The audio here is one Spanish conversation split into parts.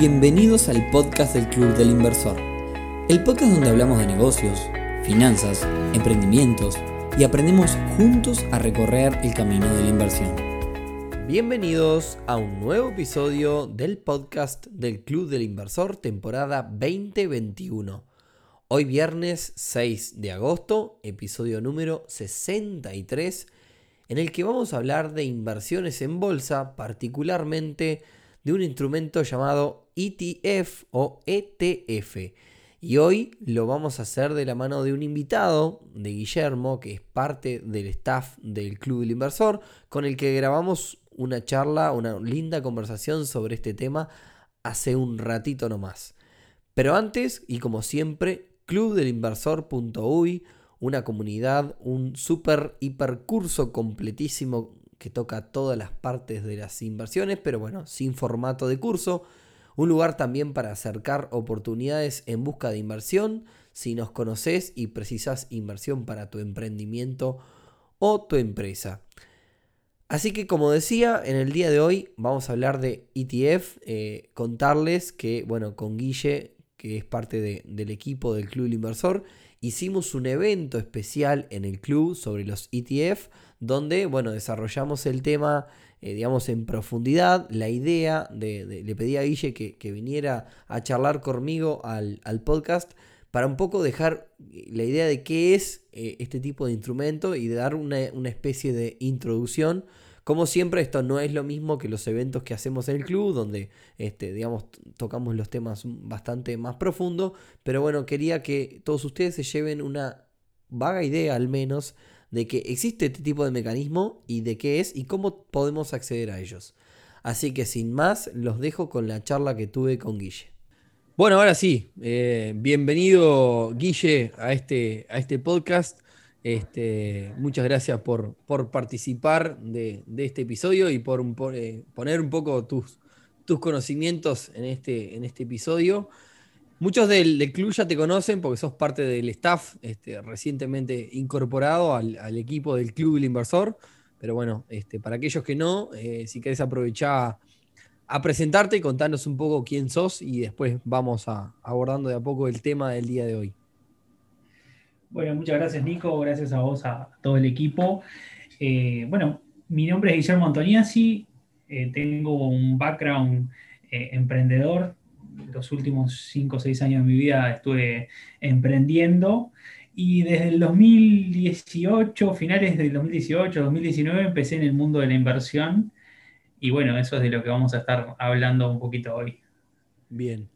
Bienvenidos al podcast del Club del Inversor, el podcast donde hablamos de negocios, finanzas, emprendimientos y aprendemos juntos a recorrer el camino de la inversión. Bienvenidos a un nuevo episodio del podcast del Club del Inversor temporada 2021. Hoy viernes 6 de agosto, episodio número 63, en el que vamos a hablar de inversiones en bolsa, particularmente de un instrumento llamado ETF o ETF. Y hoy lo vamos a hacer de la mano de un invitado, de Guillermo, que es parte del staff del Club del Inversor, con el que grabamos una charla, una linda conversación sobre este tema hace un ratito nomás. Pero antes, y como siempre, clubdelinversor.uy, una comunidad, un super hiper curso completísimo que toca todas las partes de las inversiones, pero bueno, sin formato de curso. Un lugar también para acercar oportunidades en busca de inversión si nos conoces y precisas inversión para tu emprendimiento o tu empresa. Así que como decía, en el día de hoy vamos a hablar de ETF, eh, contarles que, bueno, con Guille, que es parte del equipo del Club del Inversor, hicimos un evento especial en el club sobre los ETF, donde, bueno, desarrollamos el tema, eh, digamos, en profundidad. La idea de, le pedí a Guille que, viniera a charlar conmigo al, podcast para un poco dejar eh, la idea de qué es eh, este tipo de instrumento y dar una, una especie de introducción como siempre, esto no es lo mismo que los eventos que hacemos en el club, donde este, digamos, tocamos los temas bastante más profundo. Pero bueno, quería que todos ustedes se lleven una vaga idea al menos de que existe este tipo de mecanismo y de qué es y cómo podemos acceder a ellos. Así que sin más, los dejo con la charla que tuve con Guille. Bueno, ahora sí, eh, bienvenido Guille a este, a este podcast. Este, muchas gracias por, por participar de, este episodio y por, eh, poner un poco tus, tus conocimientos en este, en este episodio. Muchos del, club ya te conocen porque sos parte del staff este, recientemente incorporado al, equipo del Club del Inversor. Pero bueno, este, para aquellos que no, eh, si querés aprovechar a presentarte y contarnos un poco quién sos y después vamos a, abordando de a poco el tema del día de hoy. Bueno, muchas gracias Nico, gracias a vos, a todo el equipo. Eh, bueno, mi nombre es Guillermo Antoniazzi, eh, tengo un background eh, emprendedor. Los últimos 5 o 6 años de mi vida estuve emprendiendo y desde el 2018, finales del 2018, 2019, empecé en el mundo de la inversión y bueno, eso es de lo que vamos a estar hablando un poquito hoy. Bien.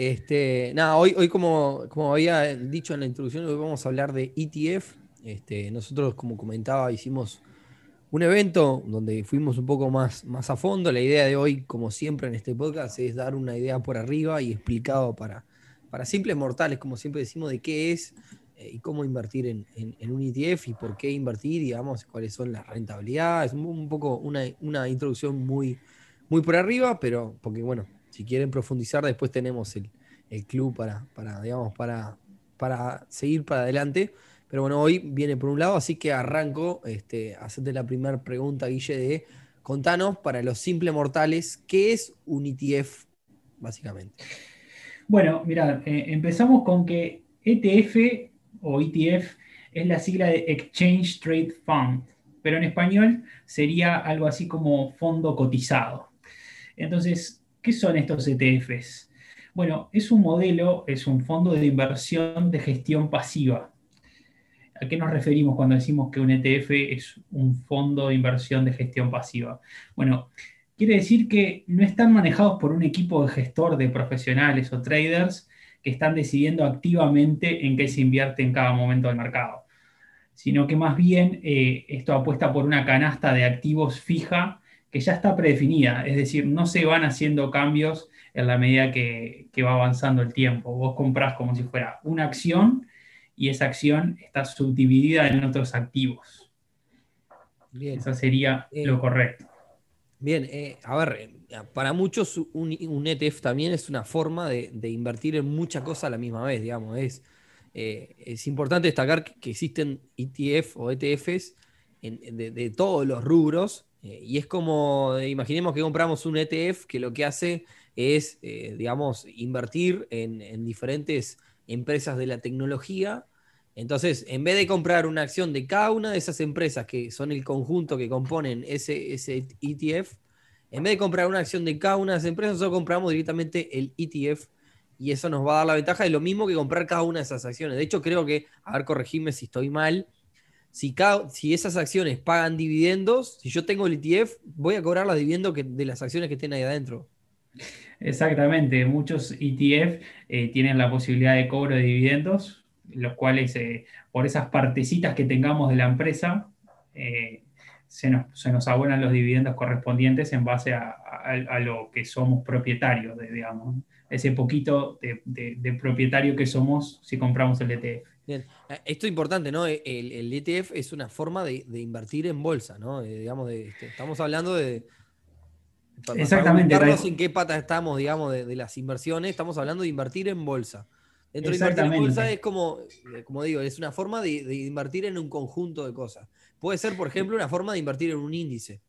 Este, nada, hoy, hoy como, había dicho en la introducción, hoy vamos a hablar de ETF. Este, nosotros, como comentaba, hicimos un evento donde fuimos un poco más, más a fondo. La idea de hoy, como siempre en este podcast, es dar una idea por arriba y explicado para, para simples mortales, como siempre decimos, de qué es eh, y cómo invertir en, un ETF y por qué invertir, digamos, cuáles son las rentabilidades. Un, poco una, una introducción muy, muy por arriba, pero porque, bueno, si quieren profundizar, después tenemos el, club para, para, digamos, para, para seguir para adelante. Pero bueno, hoy viene por un lado, así que arranco, este, hacerte la primera pregunta, Guille, de contanos para los simples mortales, ¿qué es un ETF básicamente? Bueno, mira, eh, empezamos con que ETF o ETF es la sigla de Exchange Trade Fund, pero en español sería algo así como fondo cotizado. Entonces, ¿Qué son estos ETFs? Bueno, es un modelo, es un fondo de inversión de gestión pasiva. ¿A qué nos referimos cuando decimos que un ETF es un fondo de inversión de gestión pasiva? Bueno, quiere decir que no están manejados por un equipo de gestor de profesionales o traders que están decidiendo activamente en qué se invierte en cada momento del mercado, sino que más bien eh, esto apuesta por una canasta de activos fija que ya está predefinida, es decir, no se van haciendo cambios en la medida que, va avanzando el tiempo. Vos comprás como si fuera una acción y esa acción está subdividida en otros activos. Bien. Eso sería eh, lo correcto. Bien, eh, a ver, para muchos un, ETF también es una forma de, invertir en muchas cosas a la misma vez, digamos. Es, eh, es importante destacar que, existen ETF o ETFs de, todos los rubros Eh, y es como, imaginemos que compramos un ETF que lo que hace es, eh, digamos, invertir en, diferentes empresas de la tecnología. Entonces, en vez de comprar una acción de cada una de esas empresas que son el conjunto que componen ese, ese ETF, en vez de comprar una acción de cada una de esas empresas, nosotros compramos directamente el ETF y eso nos va a dar la ventaja de lo mismo que comprar cada una de esas acciones. De hecho, creo que, a ver, corregime si estoy mal, si, si esas acciones pagan dividendos, si yo tengo el ETF, voy a cobrar los dividendos de las acciones que estén ahí adentro. Exactamente, muchos ETF eh, tienen la posibilidad de cobro de dividendos, los cuales eh, por esas partecitas que tengamos de la empresa, eh, se, nos, abonan los dividendos correspondientes en base a, lo que somos propietarios, de, digamos, ese poquito de propietario que somos si compramos el ETF. Bien. Eh, esto es importante, ¿no? El, ETF es una forma de, invertir en bolsa, ¿no? Eh, digamos, este, estamos hablando de. Exactamente. Para en qué pata estamos, digamos, de, las inversiones, estamos hablando de invertir en bolsa. Dentro de invertir en bolsa es como, eh, como digo, es una forma de, invertir en un conjunto de cosas. Puede ser, por ejemplo, una forma de invertir en un índice.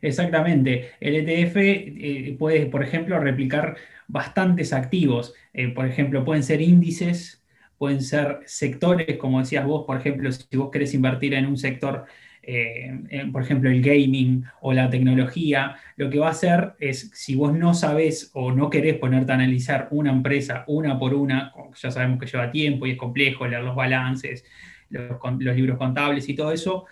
Exactamente. El ETF puede, por ejemplo, replicar bastantes activos. por ejemplo, pueden ser índices pueden ser sectores, como decías vos, por ejemplo, si vos querés invertir en un sector, eh, por ejemplo, el gaming o la tecnología, lo que va a hacer es, si vos no sabés o no querés ponerte a analizar una empresa una por una, ya sabemos que lleva tiempo y es complejo leer los balances, los, libros contables y todo eso,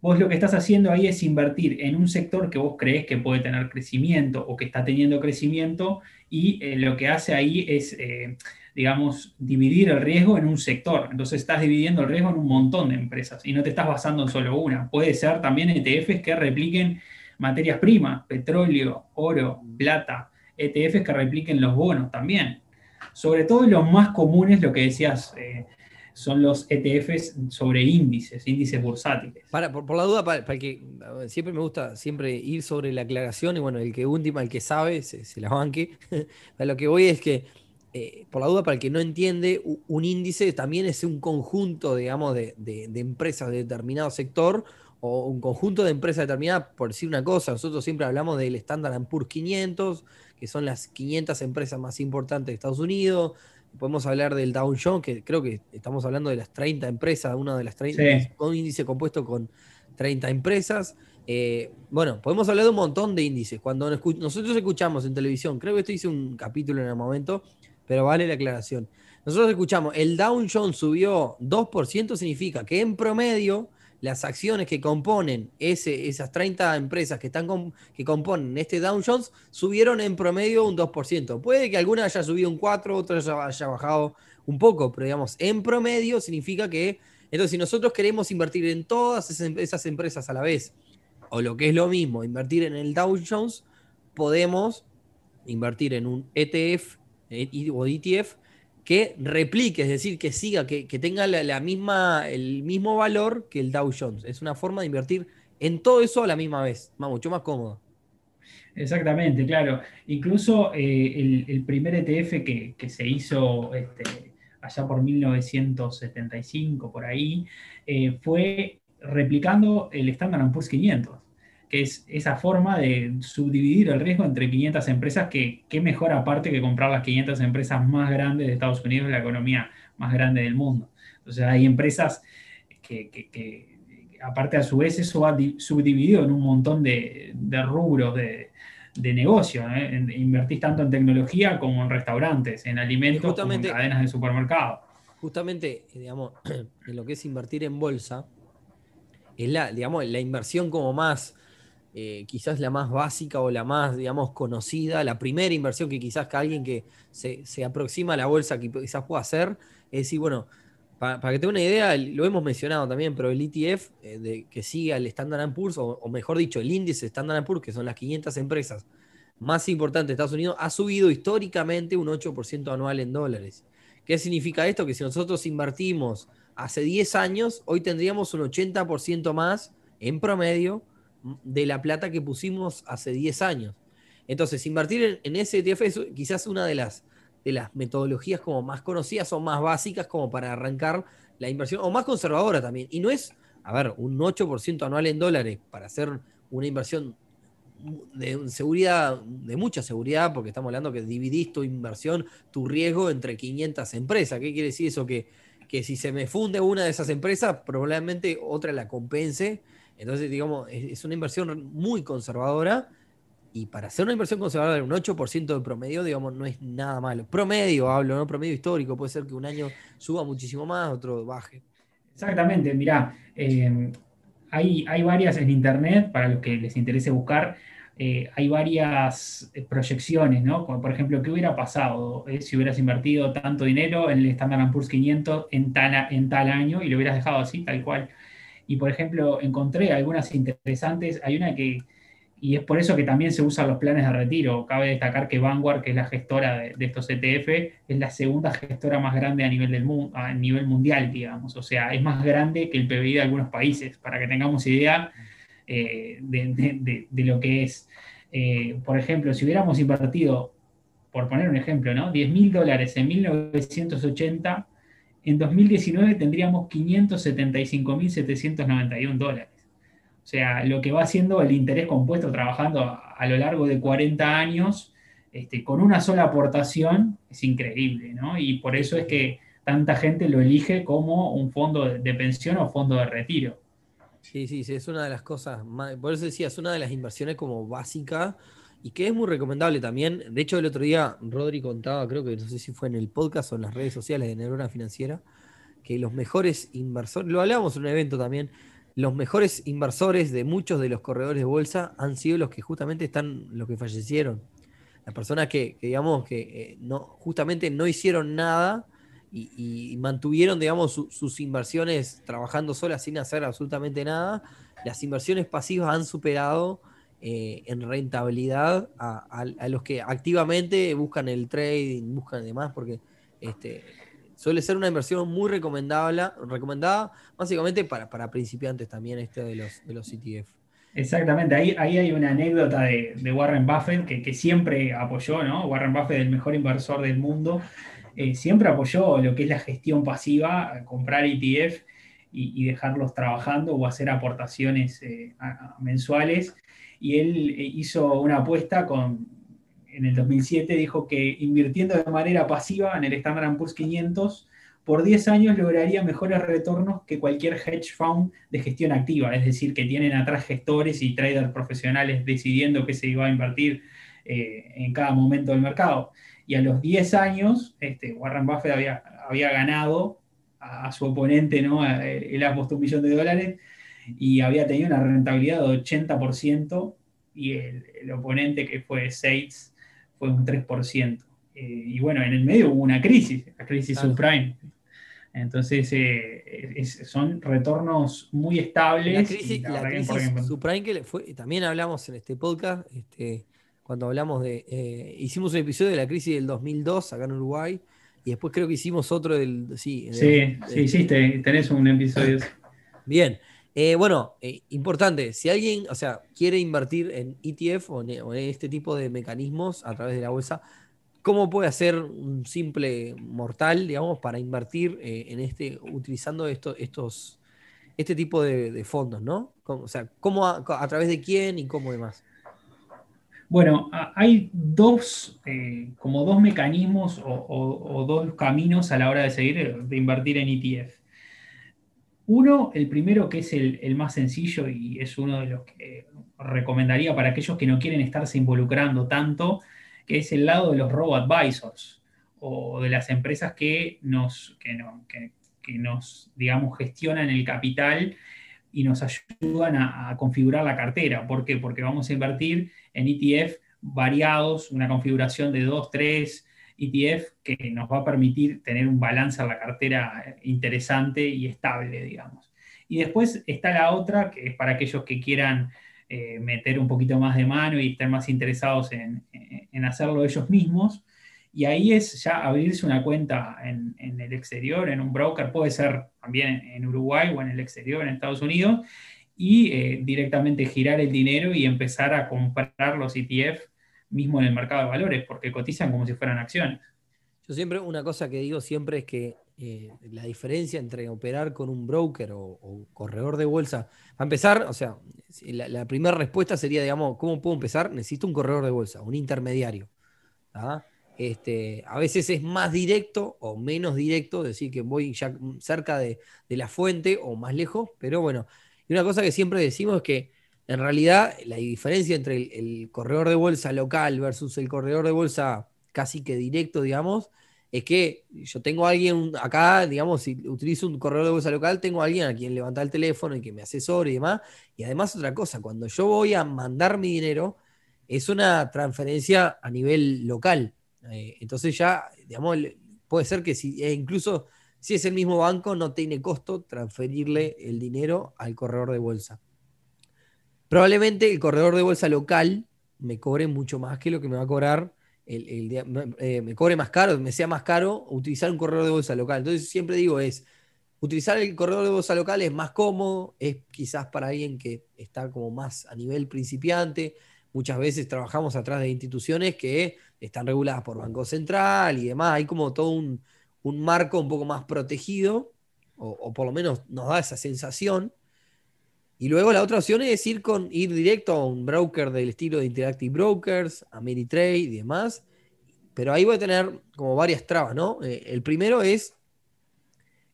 vos lo que estás haciendo ahí es invertir en un sector que vos crees que puede tener crecimiento o que está teniendo crecimiento y eh, lo que hace ahí es eh, digamos, dividir el riesgo en un sector. Entonces estás dividiendo el riesgo en un montón de empresas y no te estás basando en solo una. Puede ser también ETFs que repliquen materias primas, petróleo, oro, plata, ETFs que repliquen los bonos también. Sobre todo los más comunes, lo que decías, eh, son los ETFs sobre índices, índices bursátiles. Para, por, la duda, para, que siempre me gusta siempre ir sobre la aclaración y bueno, el que última, el que sabe, se, se la banque. lo que voy es que eh, por la duda, para el que no entiende, un índice también es un conjunto, digamos, de, empresas de determinado sector o un conjunto de empresas determinadas, por decir una cosa, nosotros siempre hablamos del Standard Poor's 500, que son las 500 empresas más importantes de Estados Unidos, podemos hablar del Dow Jones, que creo que estamos hablando de las 30 empresas, una de las 30, con un índice compuesto con 30 empresas. Eh, bueno, podemos hablar de un montón de índices. Cuando nosotros escuchamos en televisión, creo que esto hice un capítulo en el momento, pero vale la aclaración. Nosotros escuchamos, el Dow Jones subió 2%, significa que en promedio las acciones que componen ese, esas 30 empresas que, están que componen este Dow Jones subieron en promedio un 2%. Puede que alguna haya subido un 4, otra haya bajado un poco, pero digamos, en promedio significa que, entonces si nosotros queremos invertir en todas esas empresas a la vez, o lo que es lo mismo, invertir en el Dow Jones, podemos invertir en un ETF o ETF que replique, es decir, que siga, que, tenga la, misma, el mismo valor que el Dow Jones. Es una forma de invertir en todo eso a la misma vez, mucho más cómodo. Exactamente, claro. Incluso eh, el, primer ETF que, se hizo este, allá por 1975, por ahí, eh, fue replicando el Standard Poor's 500 que es esa forma de subdividir el riesgo entre 500 empresas, que qué mejor aparte que comprar las 500 empresas más grandes de Estados Unidos, la economía más grande del mundo. Entonces hay empresas que, aparte a su vez eso ha subdividido en un montón de, rubros de, negocio. ¿eh? Invertís tanto en tecnología como en restaurantes, en alimentos, como en cadenas de supermercado. Justamente, digamos, en lo que es invertir en bolsa, es la, digamos, la inversión como más eh, quizás la más básica o la más, digamos, conocida, la primera inversión que quizás que alguien que se, aproxima a la bolsa que quizás pueda hacer, es decir, bueno, para, que tenga una idea, lo hemos mencionado también, pero el ETF eh, de, que sigue al Standard Poor's, o, o, mejor dicho, el índice Standard Poor's, que son las 500 empresas más importantes de Estados Unidos, ha subido históricamente un 8% anual en dólares. ¿Qué significa esto? Que si nosotros invertimos hace 10 años, hoy tendríamos un 80% más en promedio de la plata que pusimos hace 10 años. Entonces, invertir en, ese ETF es quizás una de las, de las metodologías como más conocidas o más básicas como para arrancar la inversión, o más conservadora también. Y no es, a ver, un 8% anual en dólares para hacer una inversión de seguridad, de mucha seguridad, porque estamos hablando que dividís tu inversión, tu riesgo entre 500 empresas. ¿Qué quiere decir eso? Que, que si se me funde una de esas empresas, probablemente otra la compense. Entonces, digamos, es, una inversión muy conservadora. Y para hacer una inversión conservadora un 8% de promedio, digamos, no es nada malo. Promedio, hablo, ¿no? Promedio histórico. Puede ser que un año suba muchísimo más, otro baje. Exactamente, mirá, eh, hay, hay varias en internet, para los que les interese buscar, eh, hay varias eh, proyecciones, ¿no? por ejemplo, ¿qué hubiera pasado eh, si hubieras invertido tanto dinero en el Standard Poor's 500 en tal, en tal año y lo hubieras dejado así, tal cual? Y, por ejemplo, encontré algunas interesantes. Hay una que y es por eso que también se usan los planes de retiro. Cabe destacar que Vanguard, que es la gestora de, estos ETF, es la segunda gestora más grande a nivel, del a nivel mundial, digamos. O sea, es más grande que el PBI de algunos países, para que tengamos idea eh, de, lo que es. Eh, por ejemplo, si hubiéramos invertido, por poner un ejemplo, ¿no? 10 mil dólares en 1980, en 2019 tendríamos 575.791 dólares. O sea, lo que va haciendo el interés compuesto trabajando a, lo largo de 40 años, este, con una sola aportación, es increíble, ¿no? Y por eso es que tanta gente lo elige como un fondo de, pensión o fondo de retiro. Sí, sí, sí, es una de las cosas, más, por eso decía, es una de las inversiones como básica y que es muy recomendable también. De hecho, el otro día Rodri contaba, creo que no sé si fue en el podcast o en las redes sociales de Neurona Financiera, que los mejores inversores, lo hablábamos en un evento también, los mejores inversores de muchos de los corredores de bolsa han sido los que justamente están, los que fallecieron. Las personas que, digamos, que eh, no, justamente no hicieron nada y, mantuvieron, digamos, sus inversiones trabajando solas sin hacer absolutamente nada. Las inversiones pasivas han superado eh, en rentabilidad a, los que activamente buscan el trading, buscan demás, porque este, suele ser una inversión muy recomendable, recomendada, básicamente para, para principiantes también este de los, de los ETF. Exactamente, ahí, ahí hay una anécdota de, Warren Buffett que, siempre apoyó, ¿no? Warren Buffett, el mejor inversor del mundo, eh, siempre apoyó lo que es la gestión pasiva, comprar ETF y, dejarlos trabajando o hacer aportaciones eh, mensuales. Y él eh, hizo una apuesta con, en el 2007 dijo que invirtiendo de manera pasiva en el Standard Poor's 500, por 10 años lograría mejores retornos que cualquier hedge fund de gestión activa, es decir, que tienen atrás gestores y traders profesionales decidiendo qué se iba a invertir eh, en cada momento del mercado. Y a los 10 años, este, Warren Buffett había, había ganado a, su oponente, ¿no? él apostó un millón de dólares y había tenido una rentabilidad de 80% y el, el oponente que fue Seitz fue un 3%. Eh, y bueno, en el medio hubo una crisis, la crisis subprime. Entonces, eh, son retornos muy estables. La crisis, subprime que fue, también hablamos en este podcast, este, cuando hablamos de, eh, hicimos un episodio de la crisis del 2002 acá en Uruguay, y después creo que hicimos otro del... Sí, sí, sí hiciste, tenés un episodio. Bien, eh, bueno, eh, importante, si alguien, o sea, quiere invertir en ETF o en, este tipo de mecanismos a través de la bolsa, ¿cómo puede hacer un simple mortal, digamos, para invertir eh, en este, utilizando esto, estos, este tipo de, fondos, ¿no? O sea, ¿cómo a, través de quién y cómo demás? Bueno, hay dos, como dos mecanismos o, o, dos caminos a la hora de seguir, de invertir en ETF. Uno, el primero que es el, más sencillo y es uno de los que recomendaría para aquellos que no quieren estarse involucrando tanto, que es el lado de los robo-advisors o de las empresas que nos, nos, digamos, gestionan el capital y nos ayudan a, a, configurar la cartera. ¿Por qué? Porque vamos a invertir en ETF variados, una configuración de 2, 3, ETF que nos va a permitir tener un balance en la cartera interesante y estable, digamos. Y después está la otra, que es para aquellos que quieran eh, meter un poquito más de mano y estar más interesados en, hacerlo ellos mismos. Y ahí es ya abrirse una cuenta en, el exterior, en un broker, puede ser también en Uruguay o en el exterior, en Estados Unidos, y eh, directamente girar el dinero y empezar a comprar los ETF mismo en el mercado de valores, porque cotizan como si fueran acciones. Yo siempre, una cosa que digo siempre es que eh, la diferencia entre operar con un broker o, corredor de bolsa. Para empezar, o sea, la, primera respuesta sería, digamos, ¿cómo puedo empezar? Necesito un corredor de bolsa, un intermediario. Este, a veces es más directo o menos directo, decir que voy ya cerca de, la fuente o más lejos, pero bueno, y una cosa que siempre decimos es que en realidad la diferencia entre el, corredor de bolsa local versus el corredor de bolsa casi que directo, digamos, es que yo tengo a alguien acá, digamos, si utilizo un corredor de bolsa local, tengo a alguien a quien levantar el teléfono y que me asesore y demás. Y además otra cosa, cuando yo voy a mandar mi dinero, es una transferencia a nivel local. Eh, entonces ya, digamos, puede ser que si, e incluso si es el mismo banco, no tiene costo transferirle el dinero al corredor de bolsa. Probablemente el corredor de bolsa local me cobre mucho más que lo que me va a cobrar el, eh, me cobre más caro, me sea más caro utilizar un corredor de bolsa local. Entonces siempre digo es, utilizar el corredor de bolsa local es más cómodo, es quizás para alguien que está como más a nivel principiante. Muchas veces trabajamos atrás de instituciones que están reguladas por Banco Central y demás. Hay como todo un, marco un poco más protegido, o, o, por lo menos nos da esa sensación. Y luego la otra opción es ir, con, ir directo a un broker del estilo de Interactive Brokers, Ameritrade y demás. Pero ahí voy a tener como varias trabas, ¿no? Eh, el primero es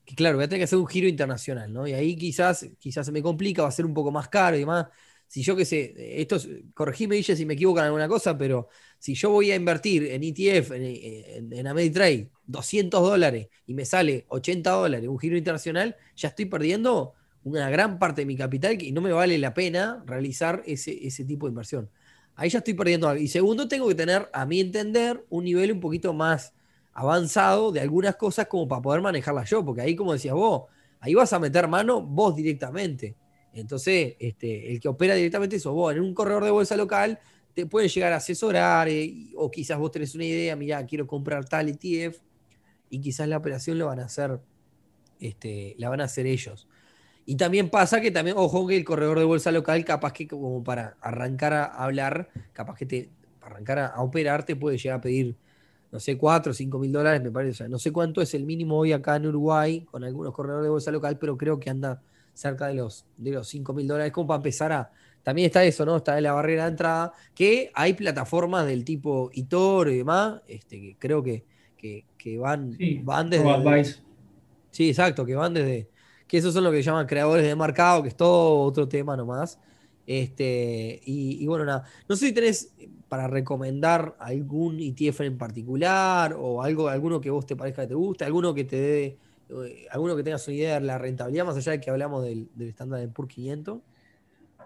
que, claro, voy a tener que hacer un giro internacional, ¿no? Y ahí quizás, quizás se me complica, va a ser un poco más caro y demás. Si yo qué sé, esto corregime, Guille, si me equivoco en alguna cosa, pero si yo voy a invertir en ETF, en, en, Ameritrade, 200 dólares y me sale 80 dólares un giro internacional, ya estoy perdiendo una gran parte de mi capital y no me vale la pena realizar ese, ese tipo de inversión. Ahí ya estoy perdiendo algo. Y segundo, tengo que tener, a mi entender, un nivel un poquito más avanzado de algunas cosas como para poder manejarlas yo, porque ahí, como decías vos, ahí vas a meter mano vos directamente. Entonces, este, el que opera directamente eso vos. En un corredor de bolsa local te puede llegar a asesorar eh, o quizás vos tenés una idea, mira, quiero comprar tal ETF y quizás la operación lo van a hacer, este, la van a hacer ellos. Y también pasa que también, ojo, que el corredor de bolsa local, capaz que como para arrancar a hablar, capaz que te, para arrancar a, operar, te puede llegar a pedir, no sé, 4 o 5 mil dólares, me parece. no sé cuánto es el mínimo hoy acá en Uruguay con algunos corredores de bolsa local, pero creo que anda cerca de los, de los 5 mil dólares, como para empezar a... También está eso, ¿no? Está la barrera de entrada, que hay plataformas del tipo Itor y demás, este, que creo que, que, van, van desde... Sí, exacto, que van desde que esos son lo que llaman creadores de mercado, que es todo otro tema nomás. Este, y, bueno, nada, no sé si tenés para recomendar algún ETF en particular o algo, alguno que vos te parezca que te guste, alguno que te dé, eh, alguno que tengas una idea de la rentabilidad, más allá de que hablamos del, del Standard Poor's 500.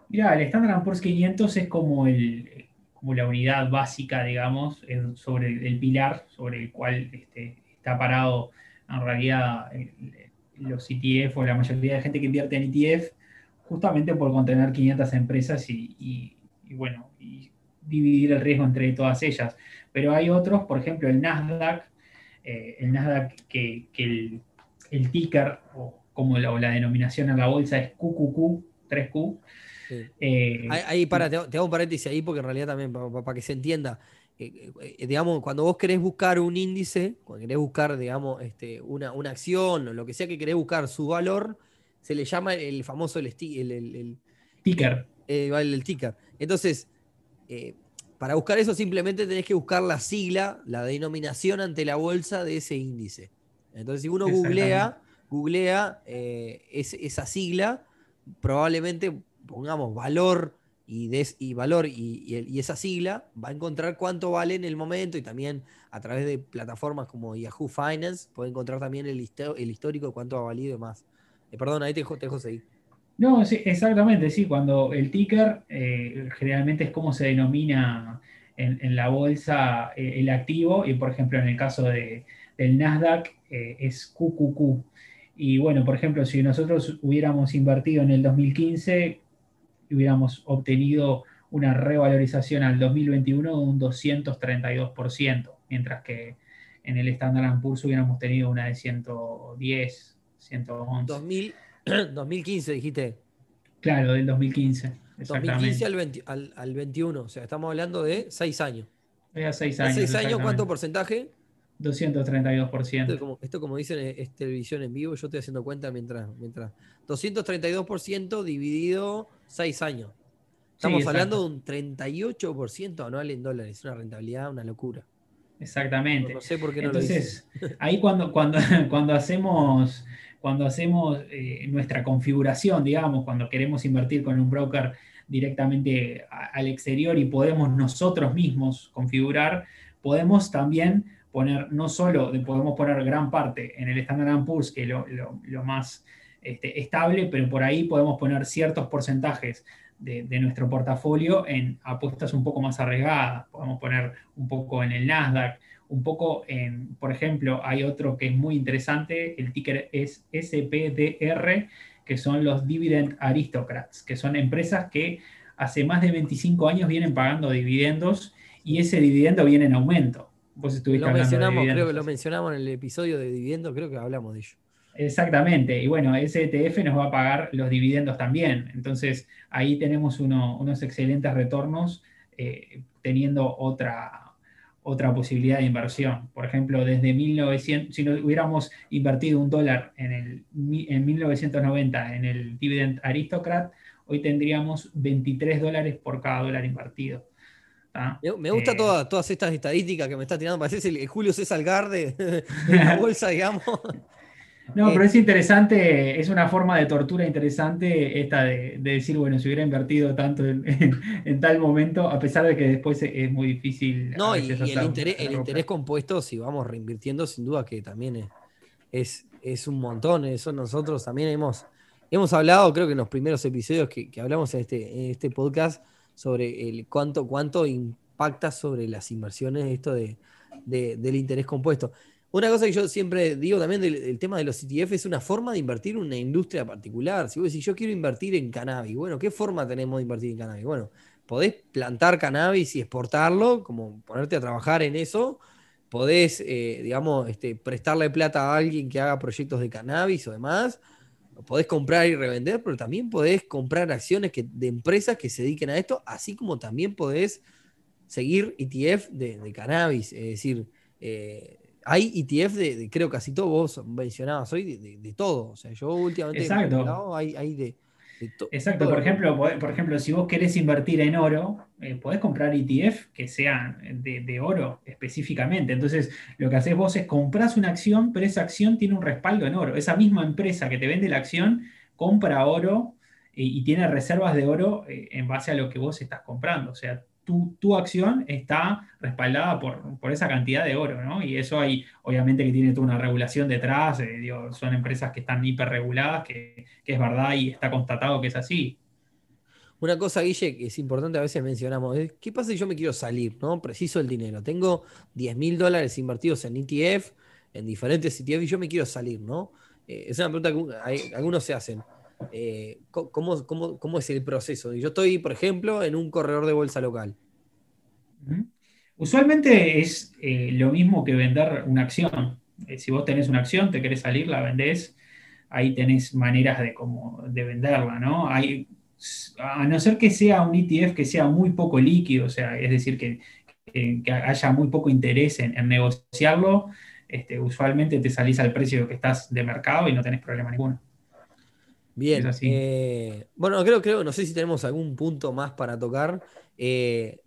Mira, el Standard Poor's 500 es como, el, como la unidad básica, digamos, sobre el pilar sobre el cual este, está parado en realidad los ETF o la mayoría de gente que invierte en ETF, justamente por contener 500 empresas y, bueno, y dividir el riesgo entre todas ellas. Pero hay otros, por ejemplo, el Nasdaq, eh, el Nasdaq que, el, ticker o como la, la, denominación en la bolsa es QQQ, 3Q. Eh, ahí, para, te, hago un paréntesis ahí porque en realidad también, para que se entienda, eh, eh, digamos, cuando vos querés buscar un índice, cuando querés buscar, digamos, este, una, una, acción o lo que sea que querés buscar su valor, se le llama el famoso el, el, ticker. Eh, el, ticker. Entonces, para buscar eso simplemente tenés que buscar la sigla, la denominación ante la bolsa de ese índice. Entonces, si uno googlea, googlea esa sigla, probablemente pongamos valor y, valor y, esa sigla, va a encontrar cuánto vale en el momento y también a través de plataformas como Yahoo Finance puede encontrar también el, el histórico de cuánto ha valido y demás. Eh, perdón, ahí te dejo, te seguir. No, sí, exactamente, sí, cuando el ticker eh, generalmente es como se denomina en, la bolsa eh, el activo y por ejemplo en el caso de, del Nasdaq es QQQ. Y bueno, por ejemplo, si nosotros hubiéramos invertido en el 2015, hubiéramos obtenido una revalorización al 2021 de un 232%, mientras que en el Standard Poor's hubiéramos tenido una de 110, 111. 2015 dijiste. Claro, del 2015. 2015 al, 21, o sea, estamos hablando de 6 años. Era 6 años. ¿6 años cuánto porcentaje? 232%. Esto como, esto como dicen es televisión en vivo, yo estoy haciendo cuenta mientras, mientras 232% dividido 6 años. Estamos hablando de un 38% anual en dólares, una rentabilidad, una locura. Exactamente. No, sé por qué no Entonces, lo ahí cuando, cuando, cuando hacemos, cuando hacemos eh, nuestra configuración, digamos, cuando queremos invertir con un broker directamente al exterior y podemos nosotros mismos configurar, podemos también poner, no solo podemos poner gran parte en el Standard Poor's, que es lo, más este, estable, pero por ahí podemos poner ciertos porcentajes de, nuestro portafolio en apuestas un poco más arriesgadas. Podemos poner un poco en el Nasdaq, un poco en, por ejemplo, hay otro que es muy interesante, el ticker es SPDR, que son los Dividend Aristocrats, que son empresas que hace más de 25 años vienen pagando dividendos y ese dividendo viene en aumento. Vos estuviste lo mencionamos, creo que lo mencionamos en el episodio de dividendos, creo que hablamos de ello. Exactamente, y bueno, ese ETF nos va a pagar los dividendos también. Entonces, ahí tenemos unos excelentes retornos eh, teniendo otra, otra posibilidad de inversión. Por ejemplo, desde 1900, si hubiéramos invertido un dólar en, el, en 1990 en el Dividend Aristocrat, hoy tendríamos 23 dólares por cada dólar invertido. Me, gusta eh, todas estas estadísticas que me está tirando. Parece el, Julio César Garde de la bolsa, digamos. No, pero es interesante, es una forma de tortura interesante esta de, decir, bueno, si hubiera invertido tanto en, tal momento, a pesar de que después es muy difícil. No, y, el, interés, compuesto, si vamos reinvirtiendo, sin duda que también es, es, un montón. Eso nosotros también hemos, hemos hablado, creo que en los primeros episodios que, hablamos en este, en este podcast, sobre el cuánto, cuánto impacta sobre las inversiones esto de, del interés compuesto. Una cosa que yo siempre digo también del, tema de los ETF es una forma de invertir en una industria particular. Si vos decís, yo quiero invertir en cannabis, bueno, ¿qué forma tenemos de invertir en cannabis? Bueno, podés plantar cannabis y exportarlo, como ponerte a trabajar en eso. Podés, eh, digamos, este, prestarle plata a alguien que haga proyectos de cannabis o demás. Podés comprar y revender, pero también podés comprar acciones que, de empresas que se dediquen a esto, así como también podés seguir ETF de, cannabis. Es decir, eh, hay ETF de, creo casi todo, vos mencionabas hoy, de, todo. O sea, yo últimamente Exacto. hay, hay de, Exacto, por ejemplo, por ejemplo, si vos querés invertir en oro, eh, podés comprar ETF que sean de, oro específicamente. Entonces, lo que haces vos es compras una acción, pero esa acción tiene un respaldo en oro. Esa misma empresa que te vende la acción compra oro eh, y tiene reservas de oro eh, en base a lo que vos estás comprando. O sea, tu, acción está respaldada por, esa cantidad de oro, ¿no? Y eso hay, obviamente, que tiene toda una regulación detrás, eh, son empresas que están hiperreguladas, que, que es verdad y está constatado que es así. Una cosa, Guille, que es importante a veces mencionamos, es, ¿qué pasa si yo me quiero salir, ¿no? Preciso el dinero. Tengo 10 mil dólares invertidos en ETF, en diferentes ETF, y yo me quiero salir, ¿no? Eh, es una pregunta que algunos se hacen. Eh, ¿cómo, es el proceso? Yo estoy, por ejemplo, en un corredor de bolsa local. Usualmente es eh, lo mismo que vender una acción. Eh, si vos tenés una acción, te querés salir, la vendés, ahí tenés maneras de, de venderla, ¿no? A no ser que sea un ETF que sea muy poco líquido, o sea, es decir, que, haya muy poco interés en, negociarlo, este, usualmente te salís al precio que estás de mercado y no tenés problema ninguno. Bien. Eh, bueno, creo, creo, no sé si tenemos algún punto más para tocar. Eh,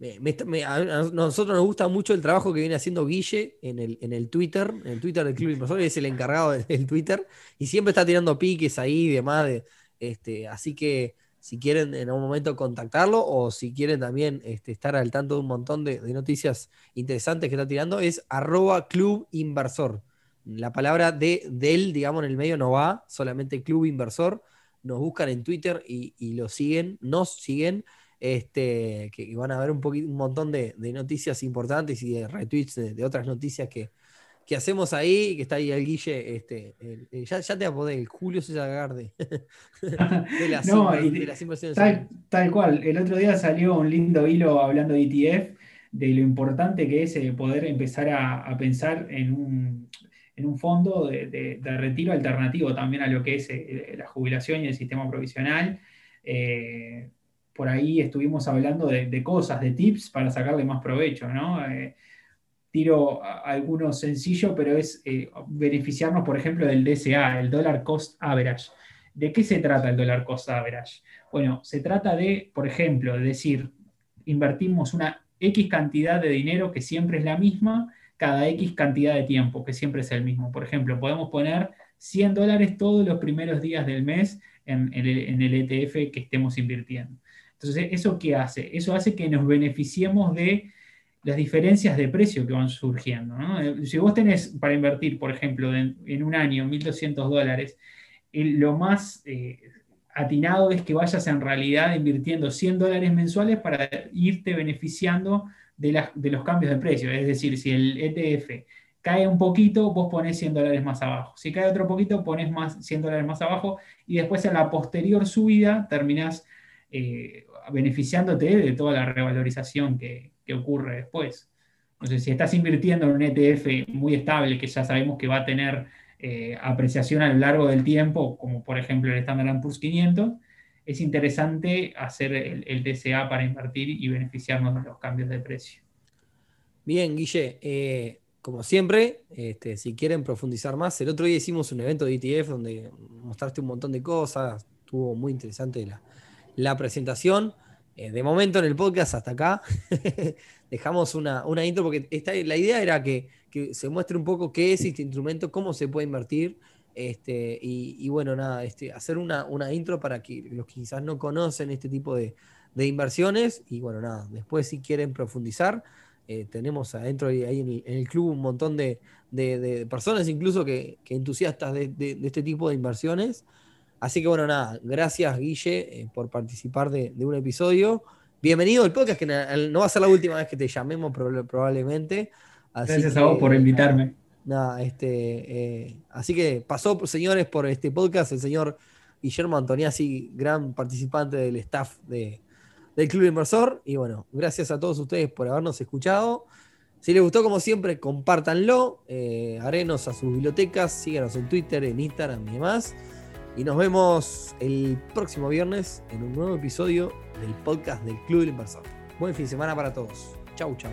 a nosotros nos gusta mucho el trabajo que viene haciendo Guille en el, en el Twitter, en el Twitter del Club Inversor, es el encargado del, Twitter, y siempre está tirando piques ahí y demás. De, este, así que si quieren en algún momento contactarlo o si quieren también este, estar al tanto de un montón de, noticias interesantes que está tirando, es arroba Club Inversor. La palabra de, del, digamos, en el medio no va, solamente Club Inversor nos buscan en Twitter y, lo siguen, nos siguen, este, que, van a ver un, poquito, un montón de, noticias importantes y de retweets de, otras noticias que, hacemos ahí, que está ahí el Guille, este, ya, ya, te apodé, el Julio César Garde de, las, inversiones. Tal, cual, el otro día salió un lindo hilo hablando de ETF, de lo importante que es eh, poder empezar a pensar en un en un fondo de, retiro alternativo también a lo que es eh, la jubilación y el sistema provisional. Eh, por ahí estuvimos hablando de, cosas, de tips para sacarle más provecho, ¿no? Eh, tiro alguno sencillo, pero es beneficiarnos, por ejemplo, del DSA, el Dollar Cost Average. ¿De qué se trata el Dollar Cost Average? Bueno, se trata de, por ejemplo, de decir, invertimos una X cantidad de dinero que siempre es la misma, cada X cantidad de tiempo, que siempre es el mismo. Por ejemplo, podemos poner 100 dólares todos los primeros días del mes en, el, ETF que estemos invirtiendo. Entonces, ¿eso qué hace? Eso hace que nos beneficiemos de las diferencias de precio que van surgiendo. Eh, si vos tenés para invertir, por ejemplo, en, un año 1.200 dólares, lo más eh, atinado es que vayas en realidad invirtiendo 100 dólares mensuales para irte beneficiando de, los cambios de precio. Es decir, si el ETF cae un poquito, vos pones 100 dólares más abajo. Si cae otro poquito, pones más 100 dólares más abajo y después en la posterior subida terminás eh, beneficiándote de toda la revalorización que, ocurre después. Entonces, si estás invirtiendo en un ETF muy estable, que ya sabemos que va a tener eh, apreciación a lo largo del tiempo, como por ejemplo el Standard Poor's 500, es interesante hacer el, DCA para invertir y beneficiarnos de los cambios de precio. Bien, Guille, eh, como siempre, este, si quieren profundizar más, el otro día hicimos un evento de ETF donde mostraste un montón de cosas, estuvo muy interesante la, presentación. Eh, de momento en el podcast hasta acá dejamos una, intro porque la idea era que, se muestre un poco qué es este instrumento, cómo se puede invertir. Este, y, bueno, nada, este, hacer una, intro para que los que quizás no conocen este tipo de, de inversiones. Y bueno, nada, después si quieren profundizar, eh, tenemos adentro ahí en el, club un montón de, personas, incluso que, entusiastas de, este tipo de inversiones. Así que bueno, nada, gracias Guille eh, por participar de, un episodio. Bienvenido al podcast, que no va a ser la última vez que te llamemos probablemente. gracias a vos por invitarme. Nada, este, eh, así que pasó, señores, por este podcast el señor Guillermo Antoniazzi, gran participante del staff de, del Club Inversor. Y bueno, gracias a todos ustedes por habernos escuchado. Si les gustó, como siempre, compártanlo, eh, arenos a sus bibliotecas, síganos en Twitter, en Instagram y demás. Y nos vemos el próximo viernes en un nuevo episodio del podcast del Club del Inversor. Buen fin de semana para todos. Chau, chau.